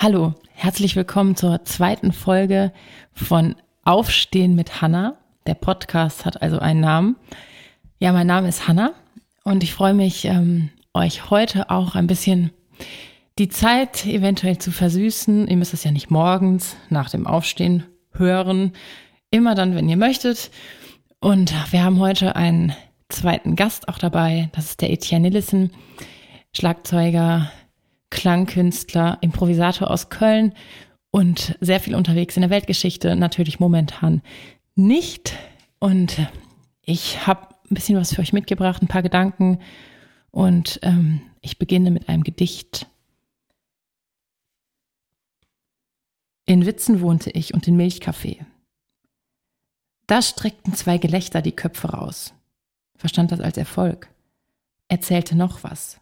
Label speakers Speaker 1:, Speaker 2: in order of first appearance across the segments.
Speaker 1: Hallo, herzlich willkommen zur zweiten Folge von Aufstehen mit Hanna. Der Podcast hat also einen Namen. Ja, mein Name ist Hanna und ich freue mich, ähm, euch heute auch ein bisschen die Zeit eventuell zu versüßen. Ihr müsst es ja nicht morgens nach dem Aufstehen hören, immer dann, wenn ihr möchtet. Und wir haben heute einen zweiten Gast auch dabei. Das ist der Etienne Nillissen, Schlagzeuger, Klangkünstler, Improvisator aus Köln und sehr viel unterwegs in der Weltgeschichte. Natürlich momentan nicht. Und ich habe ein bisschen was für euch mitgebracht, ein paar Gedanken. Und ähm, ich beginne mit einem Gedicht. In Witzen wohnte ich und in Milchkaffee. Da streckten zwei Gelächter die Köpfe raus. Verstand das als Erfolg. Erzählte noch was.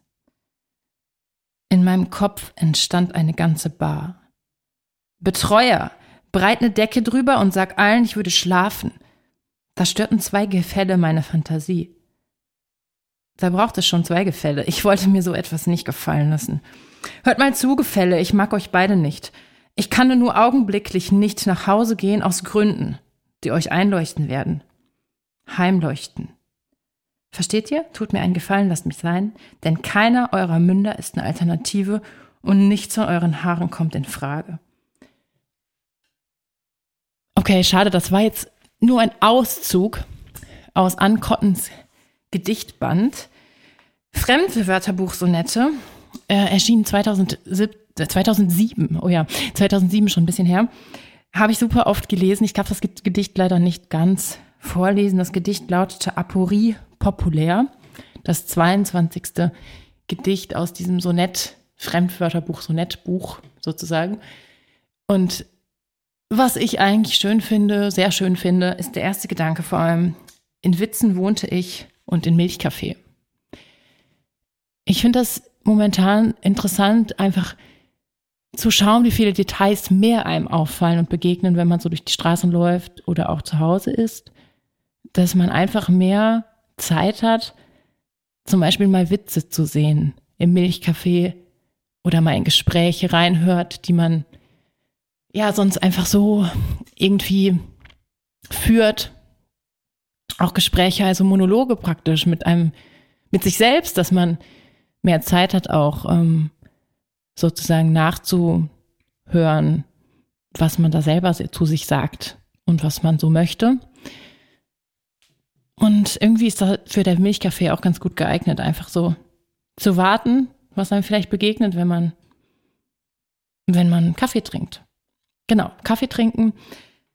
Speaker 1: In meinem Kopf entstand eine ganze Bar. Betreuer, breit eine Decke drüber und sag allen, ich würde schlafen. Da störten zwei Gefälle meine Fantasie. Da braucht es schon zwei Gefälle. Ich wollte mir so etwas nicht gefallen lassen. Hört mal zu, Gefälle, ich mag euch beide nicht. Ich kann nur augenblicklich nicht nach Hause gehen aus Gründen, die euch einleuchten werden. Heimleuchten. Versteht ihr? Tut mir einen Gefallen, lasst mich sein, denn keiner eurer Münder ist eine Alternative und nichts von euren Haaren kommt in Frage. Okay, schade, das war jetzt nur ein Auszug aus Ankottens Gedichtband. Fremdwörterbuch-Sonette äh, erschien 2007, 2007, oh ja, 2007 schon ein bisschen her. Habe ich super oft gelesen. Ich darf das Gedicht leider nicht ganz vorlesen. Das Gedicht lautete Aporie populär. Das 22. Gedicht aus diesem Sonett, Fremdwörterbuch, Sonettbuch sozusagen. Und was ich eigentlich schön finde, sehr schön finde, ist der erste Gedanke vor allem. In Witzen wohnte ich und in Milchkaffee. Ich finde das momentan interessant, einfach zu schauen, wie viele Details mehr einem auffallen und begegnen, wenn man so durch die Straßen läuft oder auch zu Hause ist, dass man einfach mehr Zeit hat, zum Beispiel mal Witze zu sehen im Milchkaffee oder mal in Gespräche reinhört, die man ja sonst einfach so irgendwie führt. Auch Gespräche, also Monologe praktisch mit einem, mit sich selbst, dass man mehr Zeit hat, auch ähm, sozusagen nachzuhören, was man da selber zu sich sagt und was man so möchte. Und irgendwie ist da für der Milchkaffee auch ganz gut geeignet, einfach so zu warten, was einem vielleicht begegnet, wenn man, wenn man Kaffee trinkt. Genau, Kaffee trinken.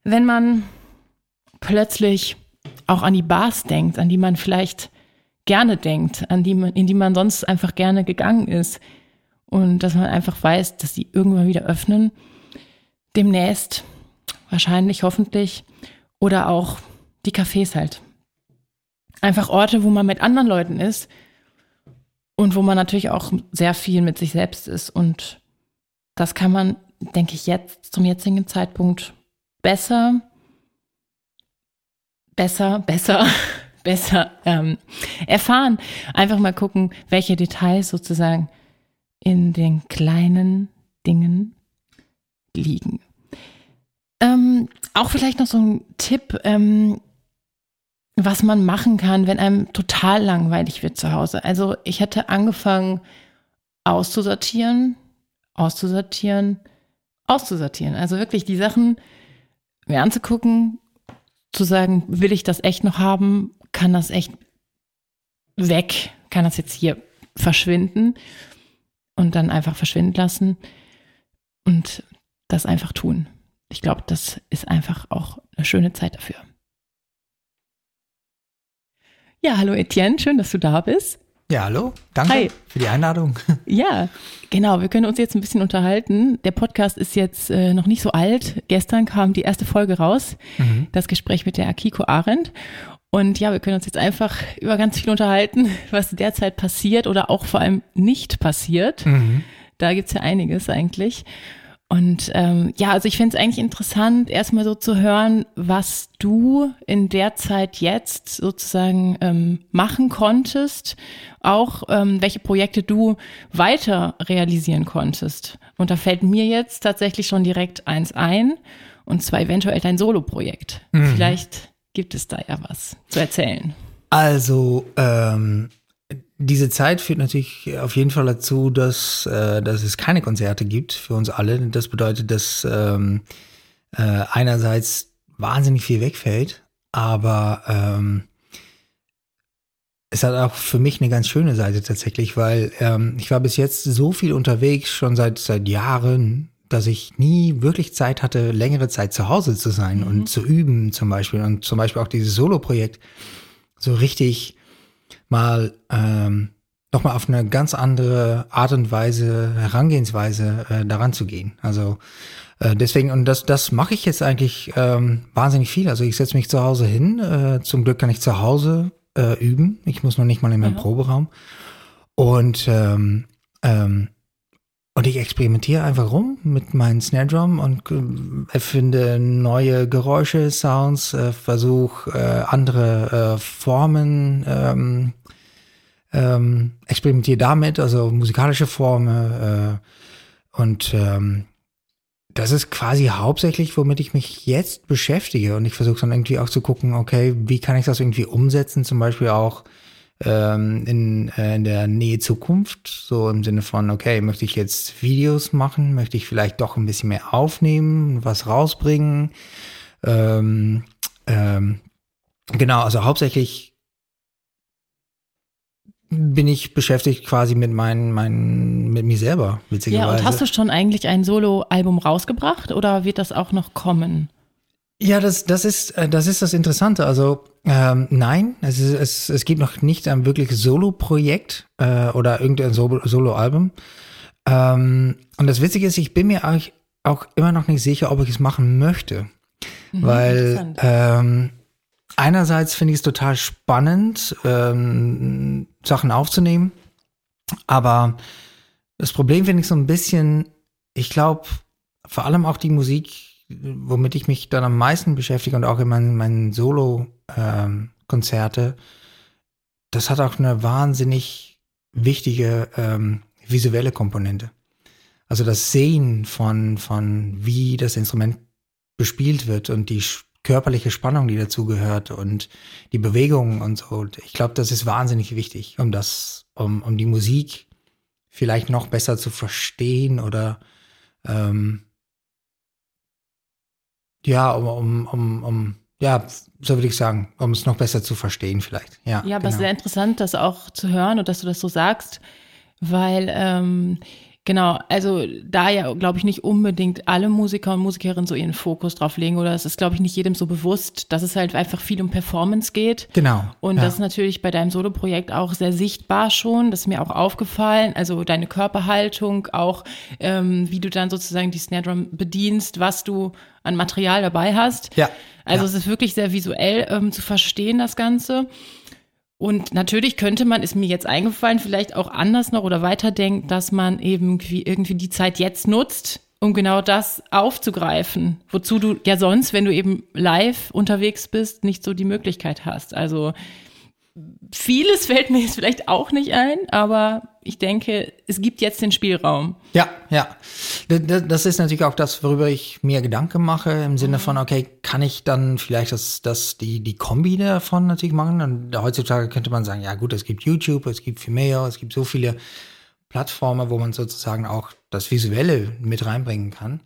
Speaker 1: Wenn man plötzlich auch an die Bars denkt, an die man vielleicht gerne denkt, an die man, in die man sonst einfach gerne gegangen ist. Und dass man einfach weiß, dass die irgendwann wieder öffnen. Demnächst, wahrscheinlich, hoffentlich. Oder auch die Cafés halt. Einfach Orte, wo man mit anderen Leuten ist und wo man natürlich auch sehr viel mit sich selbst ist. Und das kann man, denke ich, jetzt zum jetzigen Zeitpunkt besser, besser, besser besser ähm, erfahren. Einfach mal gucken, welche Details sozusagen in den kleinen Dingen liegen. Ähm, auch vielleicht noch so ein Tipp, ähm, was man machen kann, wenn einem total langweilig wird zu Hause. Also ich hätte angefangen auszusortieren, auszusortieren, auszusortieren. Also wirklich die Sachen mir anzugucken, zu sagen, will ich das echt noch haben kann das echt weg, kann das jetzt hier verschwinden und dann einfach verschwinden lassen und das einfach tun. Ich glaube, das ist einfach auch eine schöne Zeit dafür. Ja, hallo Etienne, schön, dass du da bist.
Speaker 2: Ja, hallo, danke Hi. für die Einladung.
Speaker 1: Ja, genau, wir können uns jetzt ein bisschen unterhalten. Der Podcast ist jetzt äh, noch nicht so alt. Gestern kam die erste Folge raus, mhm. das Gespräch mit der Akiko Arendt. Und ja, wir können uns jetzt einfach über ganz viel unterhalten, was derzeit passiert oder auch vor allem nicht passiert. Mhm. Da gibt's ja einiges eigentlich. Und ähm, ja, also ich finde es eigentlich interessant, erstmal so zu hören, was du in der Zeit jetzt sozusagen ähm, machen konntest, auch ähm, welche Projekte du weiter realisieren konntest. Und da fällt mir jetzt tatsächlich schon direkt eins ein, und zwar eventuell dein Solo-Projekt. Mhm. Vielleicht gibt es da ja was zu erzählen.
Speaker 2: Also, ähm, diese Zeit führt natürlich auf jeden Fall dazu, dass, äh, dass es keine Konzerte gibt für uns alle. Das bedeutet, dass ähm, äh, einerseits wahnsinnig viel wegfällt, aber ähm, es hat auch für mich eine ganz schöne Seite tatsächlich, weil ähm, ich war bis jetzt so viel unterwegs, schon seit, seit Jahren, dass ich nie wirklich Zeit hatte, längere Zeit zu Hause zu sein mhm. und zu üben zum Beispiel. Und zum Beispiel auch dieses Solo-Projekt so richtig mal ähm, nochmal auf eine ganz andere Art und Weise, Herangehensweise äh, daran zu gehen. Also äh, deswegen, und das, das mache ich jetzt eigentlich ähm, wahnsinnig viel. Also ich setze mich zu Hause hin. Äh, zum Glück kann ich zu Hause äh, üben. Ich muss noch nicht mal in meinem mhm. Proberaum. Und ähm, ähm, und ich experimentiere einfach rum mit meinem Snare Drum und äh, erfinde neue Geräusche, Sounds, äh, versuche äh, andere äh, Formen ähm, ähm, experimentiere damit, also musikalische Formen äh, und ähm, das ist quasi hauptsächlich, womit ich mich jetzt beschäftige. Und ich versuche dann irgendwie auch zu gucken, okay, wie kann ich das irgendwie umsetzen, zum Beispiel auch ähm, in, äh, in der Nähe Zukunft, so im Sinne von, okay, möchte ich jetzt Videos machen, möchte ich vielleicht doch ein bisschen mehr aufnehmen, was rausbringen, ähm, ähm, genau, also hauptsächlich bin ich beschäftigt quasi mit meinen, meinen, mit mir selber,
Speaker 1: witzigerweise. Ja, und hast du schon eigentlich ein Solo-Album rausgebracht oder wird das auch noch kommen?
Speaker 2: Ja, das, das ist, äh, das ist das Interessante. Also, ähm, nein, es, ist, es, es gibt noch nicht ein wirkliches Solo-Projekt äh, oder irgendein Solo-Album. Ähm, und das Witzige ist, ich bin mir auch, auch immer noch nicht sicher, ob ich es machen möchte. Mhm, weil ähm, einerseits finde ich es total spannend, ähm, Sachen aufzunehmen. Aber das Problem finde ich so ein bisschen, ich glaube, vor allem auch die Musik, womit ich mich dann am meisten beschäftige und auch in meinen, meinen Solo-Konzerte, ähm, das hat auch eine wahnsinnig wichtige ähm, visuelle Komponente. Also das Sehen von, von wie das Instrument bespielt wird und die körperliche Spannung, die dazugehört und die Bewegungen und so. Ich glaube, das ist wahnsinnig wichtig, um das, um, um die Musik vielleicht noch besser zu verstehen oder ähm, ja, um, um, um, um ja, so würde ich sagen, um es noch besser zu verstehen vielleicht. Ja,
Speaker 1: ja aber es ist genau. sehr interessant, das auch zu hören und dass du das so sagst, weil ähm, Genau, also da ja, glaube ich, nicht unbedingt alle Musiker und Musikerinnen so ihren Fokus drauf legen oder es ist, glaube ich, nicht jedem so bewusst, dass es halt einfach viel um Performance geht.
Speaker 2: Genau.
Speaker 1: Und ja. das ist natürlich bei deinem Solo-Projekt auch sehr sichtbar schon. Das ist mir auch aufgefallen. Also deine Körperhaltung, auch ähm, wie du dann sozusagen die Snare Drum bedienst, was du an Material dabei hast.
Speaker 2: Ja.
Speaker 1: Also
Speaker 2: ja.
Speaker 1: es ist wirklich sehr visuell ähm, zu verstehen, das Ganze. Und natürlich könnte man, ist mir jetzt eingefallen, vielleicht auch anders noch oder weiterdenken, dass man eben irgendwie die Zeit jetzt nutzt, um genau das aufzugreifen, wozu du ja sonst, wenn du eben live unterwegs bist, nicht so die Möglichkeit hast. Also vieles fällt mir jetzt vielleicht auch nicht ein, aber ich denke, es gibt jetzt den Spielraum.
Speaker 2: Ja, ja. Das ist natürlich auch das, worüber ich mir Gedanken mache, im Sinne von, okay, kann ich dann vielleicht das, das, die, die Kombi davon natürlich machen? Und heutzutage könnte man sagen, ja gut, es gibt YouTube, es gibt Vimeo, es gibt so viele Plattformen, wo man sozusagen auch das Visuelle mit reinbringen kann.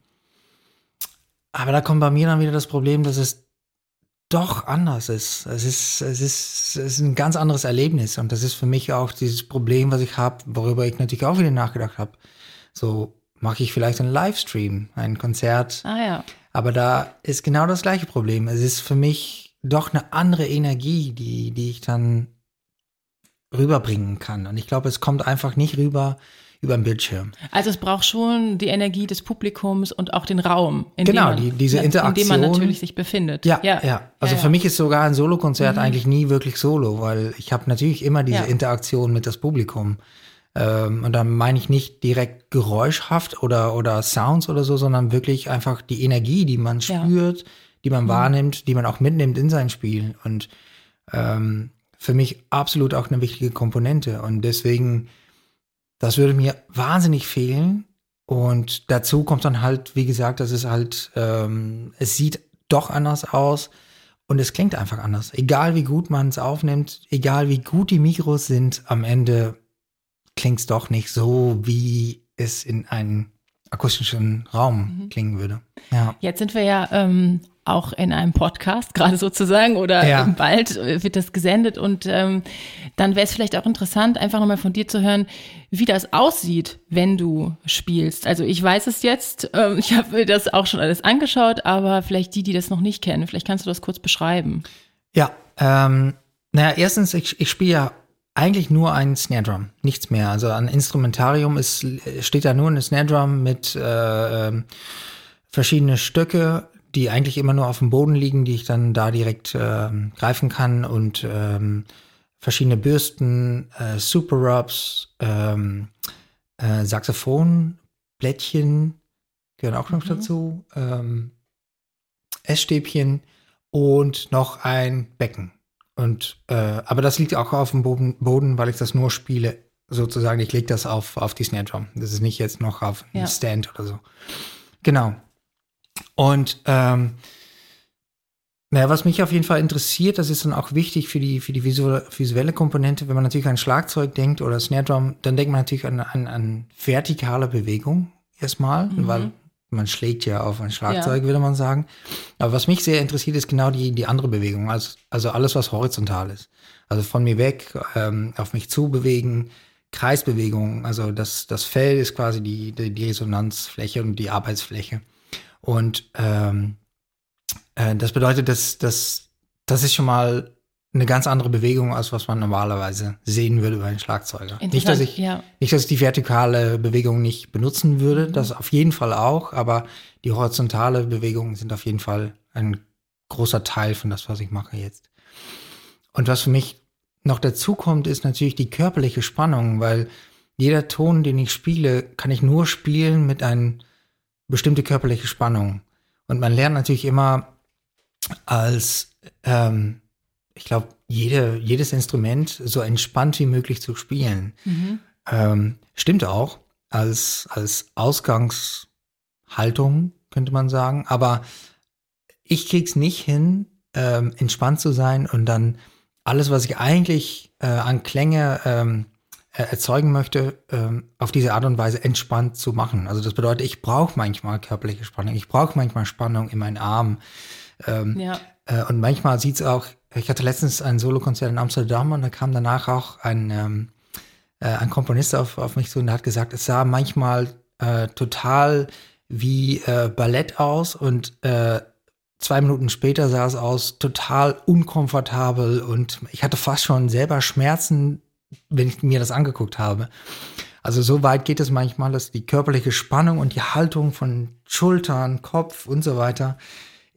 Speaker 2: Aber da kommt bei mir dann wieder das Problem, dass es doch anders ist. Es ist, es ist, es ist ein ganz anderes Erlebnis und das ist für mich auch dieses Problem, was ich habe, worüber ich natürlich auch wieder nachgedacht habe. So mache ich vielleicht einen Livestream, ein Konzert.
Speaker 1: Ah ja.
Speaker 2: Aber da ist genau das gleiche Problem. Es ist für mich doch eine andere Energie, die, die ich dann rüberbringen kann. Und ich glaube, es kommt einfach nicht rüber, über den Bildschirm.
Speaker 1: Also es braucht schon die Energie des Publikums und auch den Raum,
Speaker 2: in genau, dem man, die, diese Interaktion,
Speaker 1: in dem man natürlich sich befindet.
Speaker 2: Ja, ja. ja. Also
Speaker 1: ja,
Speaker 2: für mich ist sogar ein Solokonzert mhm. eigentlich nie wirklich Solo, weil ich habe natürlich immer diese Interaktion mit das Publikum. Ähm, und da meine ich nicht direkt geräuschhaft oder, oder Sounds oder so, sondern wirklich einfach die Energie, die man
Speaker 1: Ja.
Speaker 2: spürt, die man
Speaker 1: Mhm.
Speaker 2: wahrnimmt, die man auch mitnimmt in sein Spiel. Und ähm, für mich absolut auch eine wichtige Komponente. Und deswegen, das würde mir wahnsinnig fehlen. Und dazu kommt dann halt, wie gesagt, dass es halt, ähm, es sieht doch anders aus und es klingt einfach anders. Egal wie gut man es aufnimmt, egal wie gut die Mikros sind, am Ende klingt es doch nicht so, wie es in einem akustischen Raum
Speaker 1: Mhm.
Speaker 2: klingen würde. Ja.
Speaker 1: Jetzt sind wir ja ähm, auch in einem Podcast, gerade sozusagen, oder
Speaker 2: Ja.
Speaker 1: bald wird das gesendet. Und ähm, dann wäre es vielleicht auch interessant, einfach nochmal von dir zu hören, wie das aussieht, wenn du spielst. Also ich weiß es jetzt, ähm, ich habe mir das auch schon alles angeschaut, aber vielleicht die, die das noch nicht kennen, vielleicht kannst du das kurz beschreiben.
Speaker 2: Ja, ähm, naja, erstens, ich, ich spiele ja eigentlich nur einen Snare Drum, nichts mehr. Also ein Instrumentarium ist, steht da nur eine Snare Drum mit äh, ähm, verschiedene Stücke, die eigentlich immer nur auf dem Boden liegen, die ich dann da direkt ähm, greifen kann und ähm, verschiedene Bürsten, äh, Super Rubs, ähm, äh, Saxophonblättchen gehören auch noch
Speaker 1: Mhm.
Speaker 2: dazu, ähm, Essstäbchen und noch ein Becken. Und äh, aber das liegt auch auf dem Boden, Boden, weil ich das nur spiele, sozusagen. Ich lege das auf, auf die Snare Drum. Das ist nicht jetzt noch auf
Speaker 1: Ja.
Speaker 2: einen Stand oder so. Genau. Und ähm, naja, was mich auf jeden Fall interessiert, das ist dann auch wichtig für die, für die visuelle, visuelle Komponente, wenn man natürlich an Schlagzeug denkt oder Snare Drum, dann denkt man natürlich an, an, an vertikale Bewegung erstmal,
Speaker 1: Mhm.
Speaker 2: weil man schlägt ja auf ein Schlagzeug, würde man sagen. Aber was mich sehr interessiert, ist genau die, die andere Bewegung, also, also alles, was horizontal ist. Also von mir weg, ähm, auf mich zu bewegen, Kreisbewegungen, also das, das Fell ist quasi die, die, die Resonanzfläche und die Arbeitsfläche. Und ähm, äh, das bedeutet, dass, dass das ist schon mal eine ganz andere Bewegung, als was man normalerweise sehen würde bei einem Schlagzeuger. Nicht, dass ich,
Speaker 1: ja.
Speaker 2: nicht, dass ich die vertikale Bewegung nicht benutzen würde, das auf jeden Fall auch, aber die horizontale Bewegungen sind auf jeden Fall ein großer Teil von das, was ich mache jetzt. Und was für mich noch dazu kommt, ist natürlich die körperliche Spannung, weil jeder Ton, den ich spiele, kann ich nur spielen mit einer bestimmte körperliche Spannung. Und man lernt natürlich immer als, ähm, ich glaube, jede, jedes Instrument so entspannt wie möglich zu spielen.
Speaker 1: Mhm.
Speaker 2: Ähm, stimmt auch, als, als Ausgangshaltung, könnte man sagen. Aber ich krieg's nicht hin, ähm, entspannt zu sein und dann alles, was ich eigentlich äh, an Klänge ähm, äh, erzeugen möchte, ähm, auf diese Art und Weise entspannt zu machen. Also das bedeutet, ich brauche manchmal körperliche Spannung, ich brauche manchmal Spannung in meinen Armen. Ähm,
Speaker 1: Ja.
Speaker 2: äh, und manchmal sieht's auch, ich hatte letztens ein Solokonzert in Amsterdam und da kam danach auch ein, ähm, äh, ein Komponist auf, auf mich zu und der hat gesagt, es sah manchmal äh, total wie äh, Ballett aus und äh, zwei Minuten später sah es aus total unkomfortabel und ich hatte fast schon selber Schmerzen, wenn ich mir das angeguckt habe. Also so weit geht es manchmal, dass die körperliche Spannung und die Haltung von Schultern, Kopf und so weiter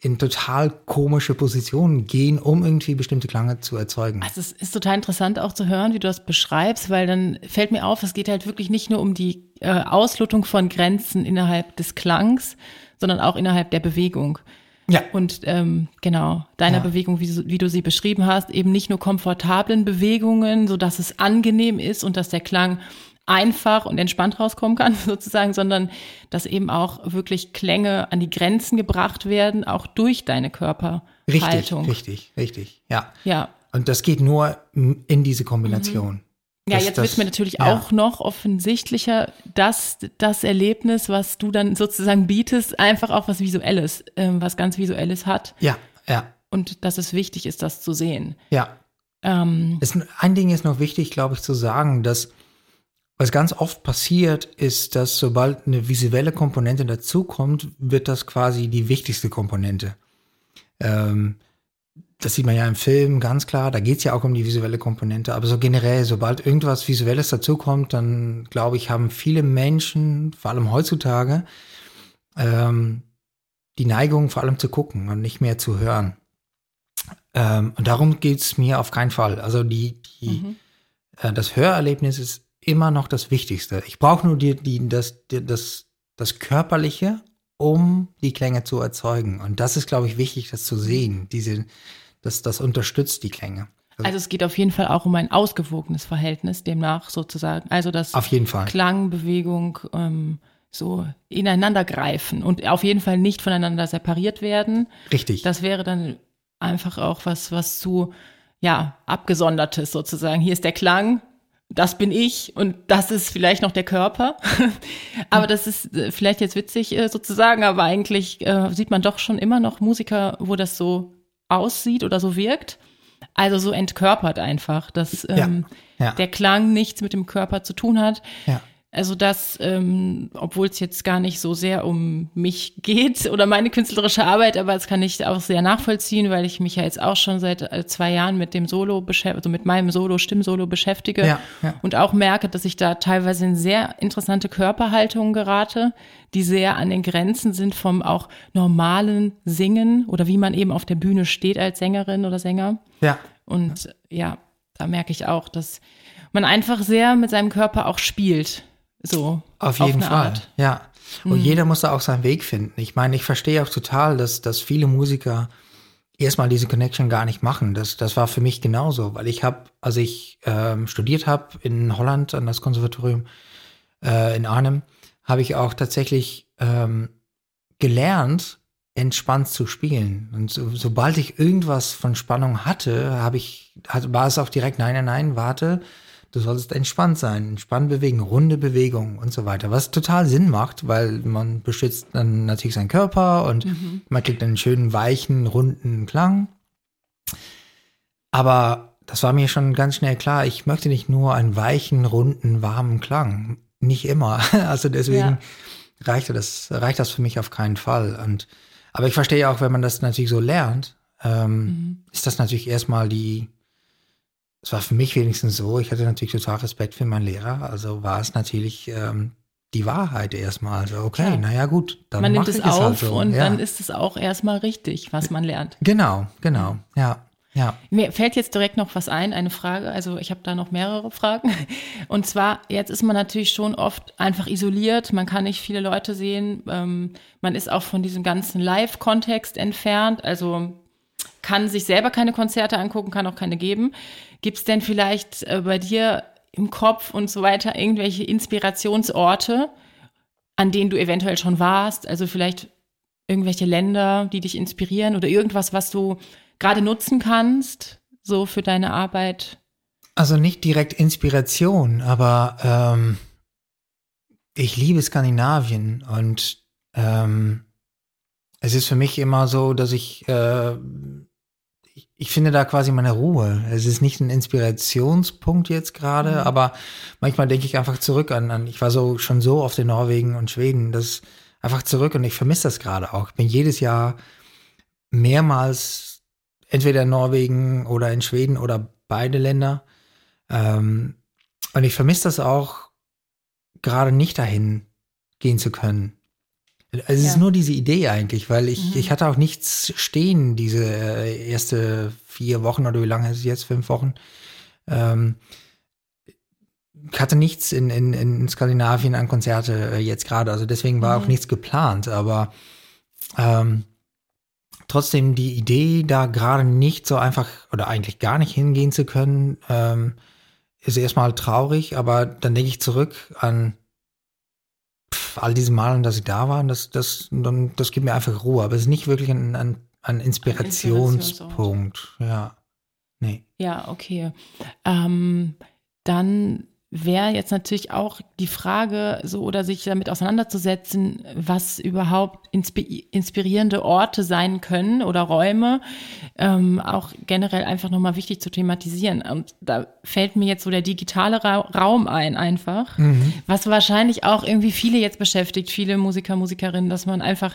Speaker 2: in total komische Positionen gehen, um irgendwie bestimmte Klange zu erzeugen.
Speaker 1: Also es ist total interessant auch zu hören, wie du das beschreibst, weil dann fällt mir auf, es geht halt wirklich nicht nur um die äh, Auslotung von Grenzen innerhalb des Klangs, sondern auch innerhalb der Bewegung.
Speaker 2: Ja.
Speaker 1: Und ähm, genau, deiner
Speaker 2: Ja.
Speaker 1: Bewegung, wie, du- wie du sie beschrieben hast, eben nicht nur komfortablen Bewegungen, so dass es angenehm ist und dass der Klang einfach und entspannt rauskommen kann, sozusagen, sondern dass eben auch wirklich Klänge an die Grenzen gebracht werden, auch durch deine
Speaker 2: Richtig,
Speaker 1: Körperhaltung.
Speaker 2: richtig, richtig. Ja.
Speaker 1: Ja.
Speaker 2: Und das geht nur in diese Kombination.
Speaker 1: Ja, jetzt wird mir natürlich
Speaker 2: ja.
Speaker 1: auch noch offensichtlicher, dass das Erlebnis, was du dann sozusagen bietest, einfach auch was Visuelles, ähm, was ganz Visuelles hat
Speaker 2: Ja, ja,
Speaker 1: und dass es wichtig ist, das zu sehen.
Speaker 2: ja.
Speaker 1: Ähm,
Speaker 2: Es, ein Ding ist noch wichtig, glaube ich, zu sagen, dass was ganz oft passiert, ist, dass sobald eine visuelle Komponente dazukommt, wird das quasi die wichtigste Komponente. Ähm, das sieht man ja im Film ganz klar, da geht es ja auch um die visuelle Komponente, aber so generell, sobald irgendwas Visuelles dazukommt, dann glaube ich, haben viele Menschen, vor allem heutzutage, ähm, die Neigung, vor allem zu gucken und nicht mehr zu hören. Ähm, und darum geht es mir auf keinen Fall. Also die, die,
Speaker 1: mhm.
Speaker 2: äh, das Hörerlebnis ist immer noch das Wichtigste. Ich brauche nur die, die, das, die, das, das Körperliche, um die Klänge zu erzeugen. Und das ist, glaube ich, wichtig, das zu sehen. Diese, das, das unterstützt die Klänge.
Speaker 1: Also es geht auf jeden Fall auch um ein ausgewogenes Verhältnis demnach sozusagen. Also das
Speaker 2: auf jeden Fall.
Speaker 1: Klang, Bewegung ähm, so ineinander greifen und auf jeden Fall nicht voneinander separiert werden.
Speaker 2: Richtig.
Speaker 1: Das wäre dann einfach auch was, was zu ja abgesondertes sozusagen. Hier ist der Klang, das bin ich und das ist vielleicht noch der Körper. aber das ist äh, vielleicht jetzt witzig äh, sozusagen, aber eigentlich äh, sieht man doch schon immer noch Musiker, wo das so aussieht oder so wirkt. Also so entkörpert einfach, dass ähm, ja, ja. der Klang nichts mit dem Körper zu tun hat.
Speaker 2: Ja.
Speaker 1: Also das, ähm, obwohl es jetzt gar nicht so sehr um mich geht oder meine künstlerische Arbeit, aber das kann ich auch sehr nachvollziehen, weil ich mich ja jetzt auch schon seit äh, zwei Jahren mit dem Solo, also mit meinem Solo, Stimmsolo beschäftige
Speaker 2: ja, ja.
Speaker 1: und auch merke, dass ich da teilweise in sehr interessante Körperhaltungen gerate, die sehr an den Grenzen sind vom auch normalen Singen oder wie man eben auf der Bühne steht als Sängerin oder Sänger.
Speaker 2: Ja.
Speaker 1: Und ja, da merke ich auch, dass man einfach sehr mit seinem Körper auch spielt. So.
Speaker 2: Auf jeden auf Fall. Art. Ja. Und mhm. jeder muss da auch seinen Weg finden. Ich meine, ich verstehe auch total, dass, dass viele Musiker erstmal diese Connection gar nicht machen. Das, das war für mich genauso, weil ich habe, als ich ähm, studiert habe in Holland an das Konservatorium äh, in Arnhem, habe ich auch tatsächlich ähm, gelernt, entspannt zu spielen. Und so, sobald ich irgendwas von Spannung hatte, habe ich, hat, war es auch direkt, nein, nein, nein, warte, du solltest entspannt sein, entspannt bewegen, runde Bewegung und so weiter. Was total Sinn macht, weil man beschützt dann natürlich seinen Körper und mhm. man kriegt einen schönen, weichen, runden Klang. Aber das war mir schon ganz schnell klar, ich möchte nicht nur einen weichen, runden, warmen Klang. Nicht immer. Also deswegen ja. reicht das, reicht das für mich auf keinen Fall. Und, aber ich verstehe auch, wenn man das natürlich so lernt, ähm, mhm. ist das natürlich erstmal die, es war für mich wenigstens so, ich hatte natürlich total Respekt für meinen Lehrer, also war es natürlich ähm, die Wahrheit erstmal. Also okay, naja gut,
Speaker 1: dann man nimmt es halt auf halt so. und ja. dann ist es auch erstmal richtig, was man lernt.
Speaker 2: Genau, genau, ja. Ja.
Speaker 1: Mir fällt jetzt direkt noch was ein, eine Frage. Also ich habe da noch mehrere Fragen. Und zwar, jetzt ist man natürlich schon oft einfach isoliert. Man kann nicht viele Leute sehen. Ähm, man ist auch von diesem ganzen Live-Kontext entfernt. Also kann sich selber keine Konzerte angucken, kann auch keine geben. Gibt es denn vielleicht äh, bei dir im Kopf und so weiter irgendwelche Inspirationsorte, an denen du eventuell schon warst? Also vielleicht irgendwelche Länder, die dich inspirieren oder irgendwas, was du gerade nutzen kannst, so für deine Arbeit?
Speaker 2: Also nicht direkt Inspiration, aber ähm, ich liebe Skandinavien und ähm, es ist für mich immer so, dass ich äh, ich finde da quasi meine Ruhe. Es ist nicht ein Inspirationspunkt jetzt gerade, mhm. aber manchmal denke ich einfach zurück an, an, ich war so schon so oft in Norwegen und Schweden, das einfach zurück und ich vermisse das gerade auch. Ich bin jedes Jahr mehrmals entweder in Norwegen oder in Schweden oder beide Länder. Ähm, und ich vermisse das auch, gerade nicht dahin gehen zu können. Es ja. ist nur diese Idee eigentlich, weil ich, mhm. ich hatte auch nichts stehen, diese äh, erste vier Wochen oder wie lange ist es jetzt, fünf Wochen. Ähm, ich hatte nichts in, in, in Skandinavien an Konzerte äh, jetzt gerade, also deswegen war mhm. auch nichts geplant, aber ähm, trotzdem die Idee, da gerade nicht so einfach oder eigentlich gar nicht hingehen zu können, ähm, ist erstmal traurig, aber dann denke ich zurück an all diese Malen, dass sie da waren, das, das, dann, das gibt mir einfach Ruhe. Aber es ist nicht wirklich ein, ein, ein Inspirationspunkt. ja. Nee.
Speaker 1: Ja, okay. Ähm, dann wäre jetzt natürlich auch die Frage, so oder sich damit auseinanderzusetzen, was überhaupt inspirierende Orte sein können oder Räume, ähm, auch generell einfach nochmal wichtig zu thematisieren. Und da fällt mir jetzt so der digitale Ra Raum ein, einfach, mhm. was wahrscheinlich auch irgendwie viele jetzt beschäftigt, viele Musiker, Musikerinnen, dass man einfach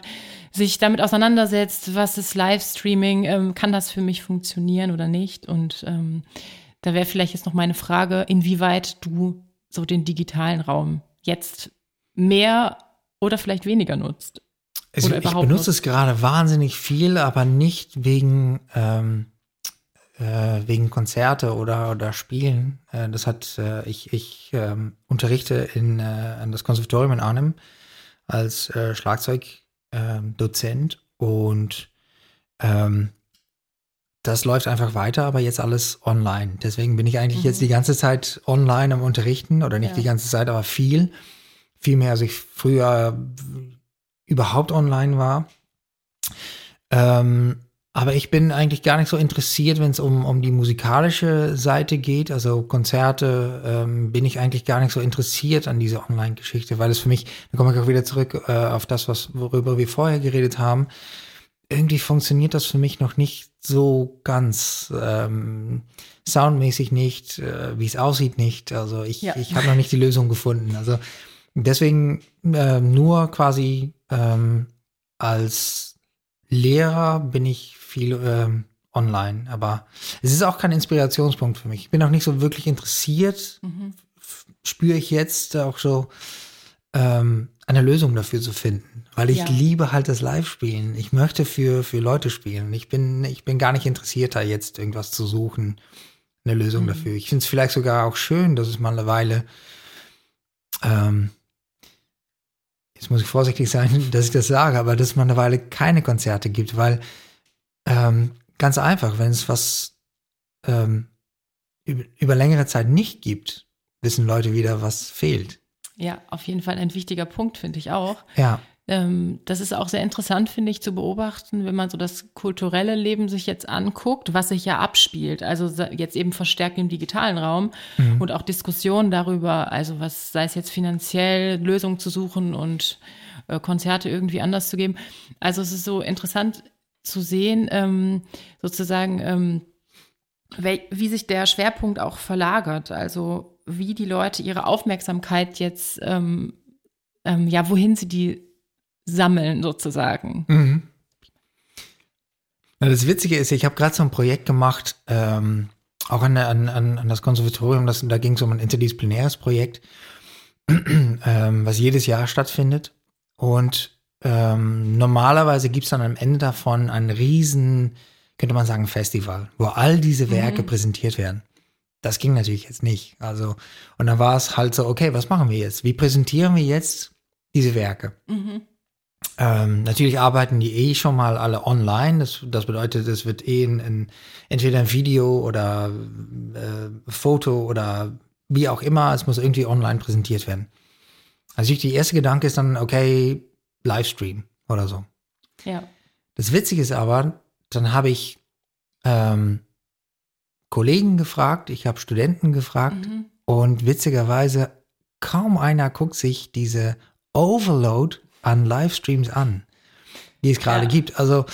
Speaker 1: sich damit auseinandersetzt, was ist Livestreaming, ähm, kann das für mich funktionieren oder nicht? Und ähm, da wäre vielleicht jetzt noch meine Frage, inwieweit du so den digitalen Raum jetzt mehr oder vielleicht weniger nutzt.
Speaker 2: Also ich benutze nutzt. es gerade wahnsinnig viel, aber nicht wegen ähm, äh, wegen Konzerte oder, oder Spielen. Äh, das hat, äh, ich, ich ähm, unterrichte in, äh, an das Konservatorium in Arnhem als äh, Schlagzeugdozent und ähm, das läuft einfach weiter, aber jetzt alles online. Deswegen bin ich eigentlich mhm. jetzt die ganze Zeit online am Unterrichten oder nicht ja. die ganze Zeit, aber viel. Viel mehr, als ich früher überhaupt online war. Ähm, aber ich bin eigentlich gar nicht so interessiert, wenn es um, um die musikalische Seite geht. Also Konzerte ähm, bin ich eigentlich gar nicht so interessiert an diese Online-Geschichte, weil es für mich, da komme ich auch wieder zurück äh, auf das, was worüber wir vorher geredet haben. Irgendwie funktioniert das für mich noch nicht so ganz ähm, soundmäßig nicht, äh, wie es aussieht nicht. Also ich, ja. ich habe noch nicht die Lösung gefunden. Also deswegen äh, nur quasi ähm, als Lehrer bin ich viel ähm, online, aber es ist auch kein Inspirationspunkt für mich. Ich bin auch nicht so wirklich interessiert, mhm. spüre ich jetzt auch so ähm, eine Lösung dafür zu finden, weil ich ja. liebe halt das Live-Spielen. Ich möchte für, für Leute spielen. Ich bin, ich bin gar nicht interessiert, da jetzt irgendwas zu suchen, eine Lösung mhm. dafür. Ich finde es vielleicht sogar auch schön, dass es mal eine Weile, ähm, jetzt muss ich vorsichtig sein, dass ich das sage, aber dass es mal eine Weile keine Konzerte gibt, weil ähm, ganz einfach, wenn es was ähm, über, über längere Zeit nicht gibt, wissen Leute wieder, was fehlt.
Speaker 1: Ja, auf jeden Fall ein wichtiger Punkt, finde ich auch.
Speaker 2: Ja.
Speaker 1: Ähm, das ist auch sehr interessant, finde ich, zu beobachten, wenn man so das kulturelle Leben sich jetzt anguckt, was sich ja abspielt. Also jetzt eben verstärkt im digitalen Raum mhm. und auch Diskussionen darüber, also was sei es jetzt finanziell, Lösungen zu suchen und äh, Konzerte irgendwie anders zu geben. Also es ist so interessant zu sehen, ähm, sozusagen, ähm, wie sich der Schwerpunkt auch verlagert. Also wie die Leute ihre Aufmerksamkeit jetzt, ähm, ähm, ja, wohin sie die sammeln sozusagen. Mhm.
Speaker 2: Das Witzige ist, ich habe gerade so ein Projekt gemacht, ähm, auch an, an, an das Konservatorium, das, da ging es um ein interdisziplinäres Projekt, ähm, was jedes Jahr stattfindet. Und ähm, normalerweise gibt es dann am Ende davon ein riesen, könnte man sagen, Festival, wo all diese Werke mhm. präsentiert werden. Das ging natürlich jetzt nicht. Also, und dann war es halt so, okay, was machen wir jetzt? Wie präsentieren wir jetzt diese Werke? Mhm. Ähm, natürlich arbeiten die eh schon mal alle online. Das, das bedeutet, es wird eh in, in, entweder ein Video oder äh, Foto oder wie auch immer. Es muss irgendwie online präsentiert werden. Also der erste Gedanke ist dann, okay, Livestream oder so.
Speaker 1: Ja.
Speaker 2: Das Witzige ist aber, dann habe ich ähm, Kollegen gefragt, ich habe Studenten gefragt mhm. und witzigerweise kaum einer guckt sich diese Overload an Livestreams an, die es gerade ja. gibt. Also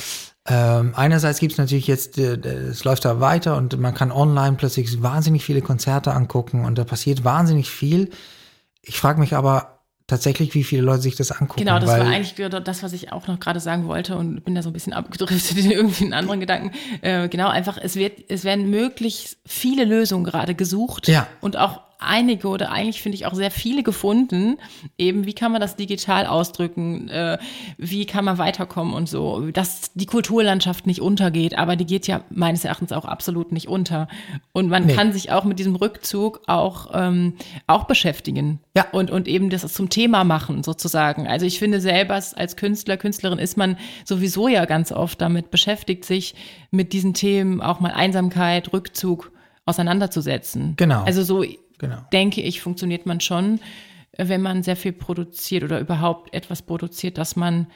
Speaker 2: ähm, einerseits gibt es natürlich jetzt, äh, es läuft da weiter und man kann online plötzlich wahnsinnig viele Konzerte angucken und da passiert wahnsinnig viel. Ich frage mich aber, tatsächlich, wie viele Leute sich das angucken.
Speaker 1: Genau, das war eigentlich das, was ich auch noch gerade sagen wollte und bin da so ein bisschen abgedriftet in irgendwie einen anderen Gedanken. Äh, genau, einfach, es wird, es werden möglichst viele Lösungen gerade gesucht
Speaker 2: ja.
Speaker 1: und auch einige oder eigentlich finde ich auch sehr viele gefunden. Eben, wie kann man das digital ausdrücken? Äh, wie kann man weiterkommen und so? Dass die Kulturlandschaft nicht untergeht, aber die geht ja meines Erachtens auch absolut nicht unter. Und man nee. kann sich auch mit diesem Rückzug auch, ähm, auch beschäftigen.
Speaker 2: Ja.
Speaker 1: Und, und eben das zum Thema machen, sozusagen. Also ich finde selber als Künstler, Künstlerin ist man sowieso ja ganz oft damit beschäftigt, sich mit diesen Themen auch mal Einsamkeit, Rückzug auseinanderzusetzen.
Speaker 2: Genau.
Speaker 1: Also so genau. denke ich, funktioniert man schon, wenn man sehr viel produziert oder überhaupt etwas produziert, dass man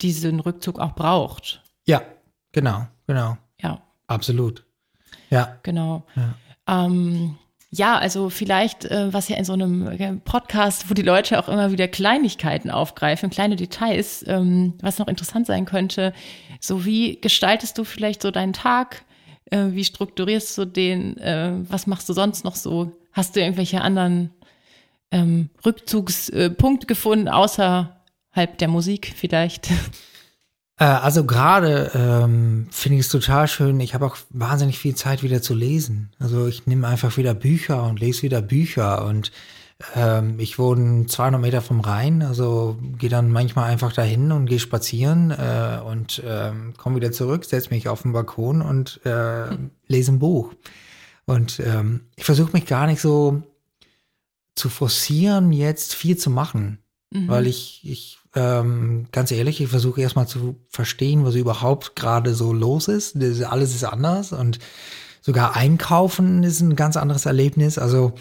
Speaker 1: diesen Rückzug auch braucht.
Speaker 2: Ja, genau, genau.
Speaker 1: Ja.
Speaker 2: Absolut. Ja.
Speaker 1: Genau. Ja. Ähm, ja, also vielleicht, äh, was ja in so einem äh, Podcast, wo die Leute auch immer wieder Kleinigkeiten aufgreifen, kleine Details, ähm, was noch interessant sein könnte, so wie gestaltest du vielleicht so deinen Tag? Äh, wie strukturierst du den? Äh, was machst du sonst noch so? Hast du irgendwelche anderen ähm, Rückzugspunkte gefunden, außerhalb der Musik vielleicht?
Speaker 2: Äh, also gerade ähm, finde ich es total schön. Ich habe auch wahnsinnig viel Zeit wieder zu lesen. Also ich nehme einfach wieder Bücher und lese wieder Bücher und Ähm, ich wohne 200 Meter vom Rhein, also gehe dann manchmal einfach dahin und gehe spazieren äh, und ähm, komme wieder zurück, setze mich auf den Balkon und äh, lese ein Buch. Und ähm, ich versuche mich gar nicht so zu forcieren, jetzt viel zu machen, mhm. weil ich, ich ähm, ganz ehrlich, ich versuche erstmal zu verstehen, was überhaupt gerade so los ist. Das, alles ist anders und sogar einkaufen ist ein ganz anderes Erlebnis. Also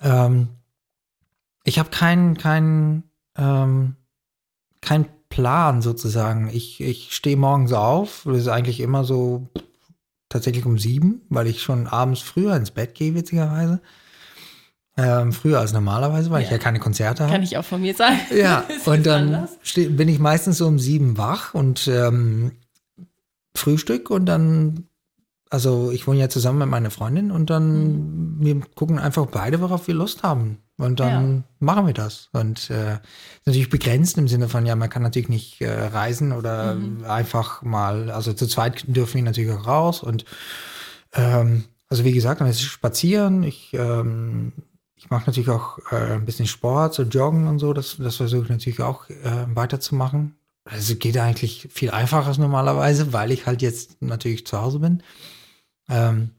Speaker 2: ähm, ich habe keinen kein, ähm, kein Plan sozusagen. Ich, ich stehe morgens auf, das ist eigentlich immer so tatsächlich um sieben, weil ich schon abends früher ins Bett gehe, witzigerweise. Ähm, früher als normalerweise, weil ja. ich ja keine Konzerte habe.
Speaker 1: Kann ich auch von mir sagen.
Speaker 2: Ja, und dann bin ich meistens so um sieben wach und ähm, Frühstück und dann also ich wohne ja zusammen mit meiner Freundin und dann mhm. wir gucken einfach beide, worauf wir Lust haben. Und dann ja. machen wir das. Und äh, natürlich begrenzt im Sinne von, ja, man kann natürlich nicht äh, reisen oder mhm. einfach mal, also zu zweit dürfen wir natürlich auch raus. Und ähm, also wie gesagt, dann ist es spazieren. Ich, ähm, ich mache natürlich auch äh, ein bisschen Sport, so Joggen und so. Das, das versuche ich natürlich auch äh, weiterzumachen. Also geht eigentlich viel einfacher als normalerweise, weil ich halt jetzt natürlich zu Hause bin. Ähm,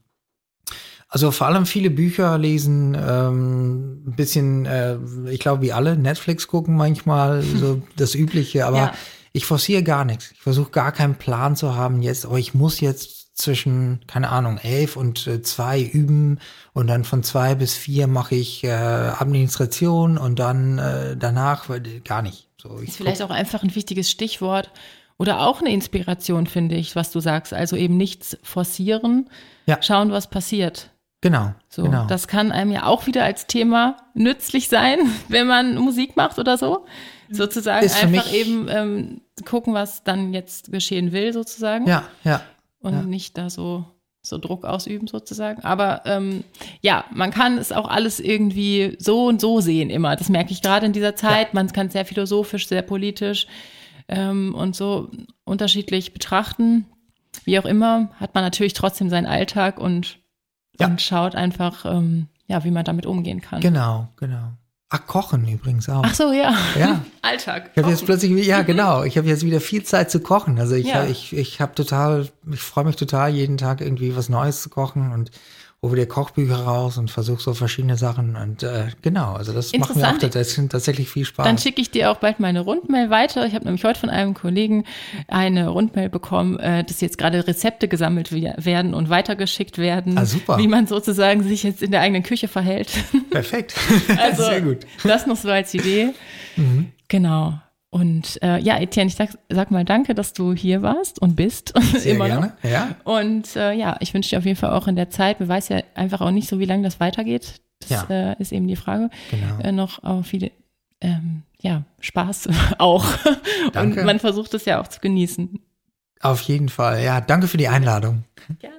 Speaker 2: also vor allem viele Bücher lesen, ähm, ein bisschen, äh, ich glaube, wie alle, Netflix gucken manchmal, so das Übliche, aber ja. ich forciere gar nichts. Ich versuche gar keinen Plan zu haben jetzt, aber ich muss jetzt zwischen, keine Ahnung, elf und äh, zwei üben und dann von zwei bis vier mache ich äh, Administration und dann äh, danach gar nicht.
Speaker 1: So, ist vielleicht auch einfach ein wichtiges Stichwort oder auch eine Inspiration, finde ich, was du sagst. Also eben nichts forcieren, ja. schauen, was passiert.
Speaker 2: Genau.
Speaker 1: So,
Speaker 2: genau.
Speaker 1: das kann einem ja auch wieder als Thema nützlich sein, wenn man Musik macht oder so. Sozusagen einfach eben ähm, gucken, was dann jetzt geschehen will, sozusagen.
Speaker 2: Ja, ja.
Speaker 1: Und
Speaker 2: ja.
Speaker 1: nicht da so, so Druck ausüben, sozusagen. Aber ähm, ja, man kann es auch alles irgendwie so und so sehen immer. Das merke ich gerade in dieser Zeit. Ja. Man kann es sehr philosophisch, sehr politisch ähm, und so unterschiedlich betrachten. Wie auch immer, hat man natürlich trotzdem seinen Alltag und ja. und schaut einfach, ähm, ja, wie man damit umgehen kann.
Speaker 2: Genau, genau. Ach, Kochen übrigens auch.
Speaker 1: Ach so, ja.
Speaker 2: Ja.
Speaker 1: Alltag.
Speaker 2: Ich habe jetzt plötzlich, ja, genau. Ich habe jetzt wieder viel Zeit zu kochen. Also ich, ja. ich, ich habe total, ich freue mich total, jeden Tag irgendwie was Neues zu kochen und hole dir Kochbücher raus und versuche so verschiedene Sachen. Und äh, genau, also das macht mir auch tatsächlich viel Spaß.
Speaker 1: Dann schicke ich dir auch bald meine Rundmail weiter. Ich habe nämlich heute von einem Kollegen eine Rundmail bekommen, äh, dass jetzt gerade Rezepte gesammelt werden und weitergeschickt werden.
Speaker 2: Ah, super.
Speaker 1: Wie man sozusagen sich jetzt in der eigenen Küche verhält.
Speaker 2: Perfekt.
Speaker 1: also, Sehr gut. Das noch so als Idee. Mhm. Genau. Und äh, ja, Etienne, ich sag, sag mal danke, dass du hier warst und bist.
Speaker 2: Sehr immer gerne, noch. ja.
Speaker 1: Und äh, ja, ich wünsche dir auf jeden Fall auch in der Zeit, man weiß ja einfach auch nicht so, wie lange das weitergeht. Das ja. äh, ist eben die Frage.
Speaker 2: Genau.
Speaker 1: Äh, noch auch viele, ähm, ja, Spaß auch. Danke. Und man versucht es ja auch zu genießen.
Speaker 2: Auf jeden Fall, ja. Danke für die Einladung.
Speaker 1: Gerne.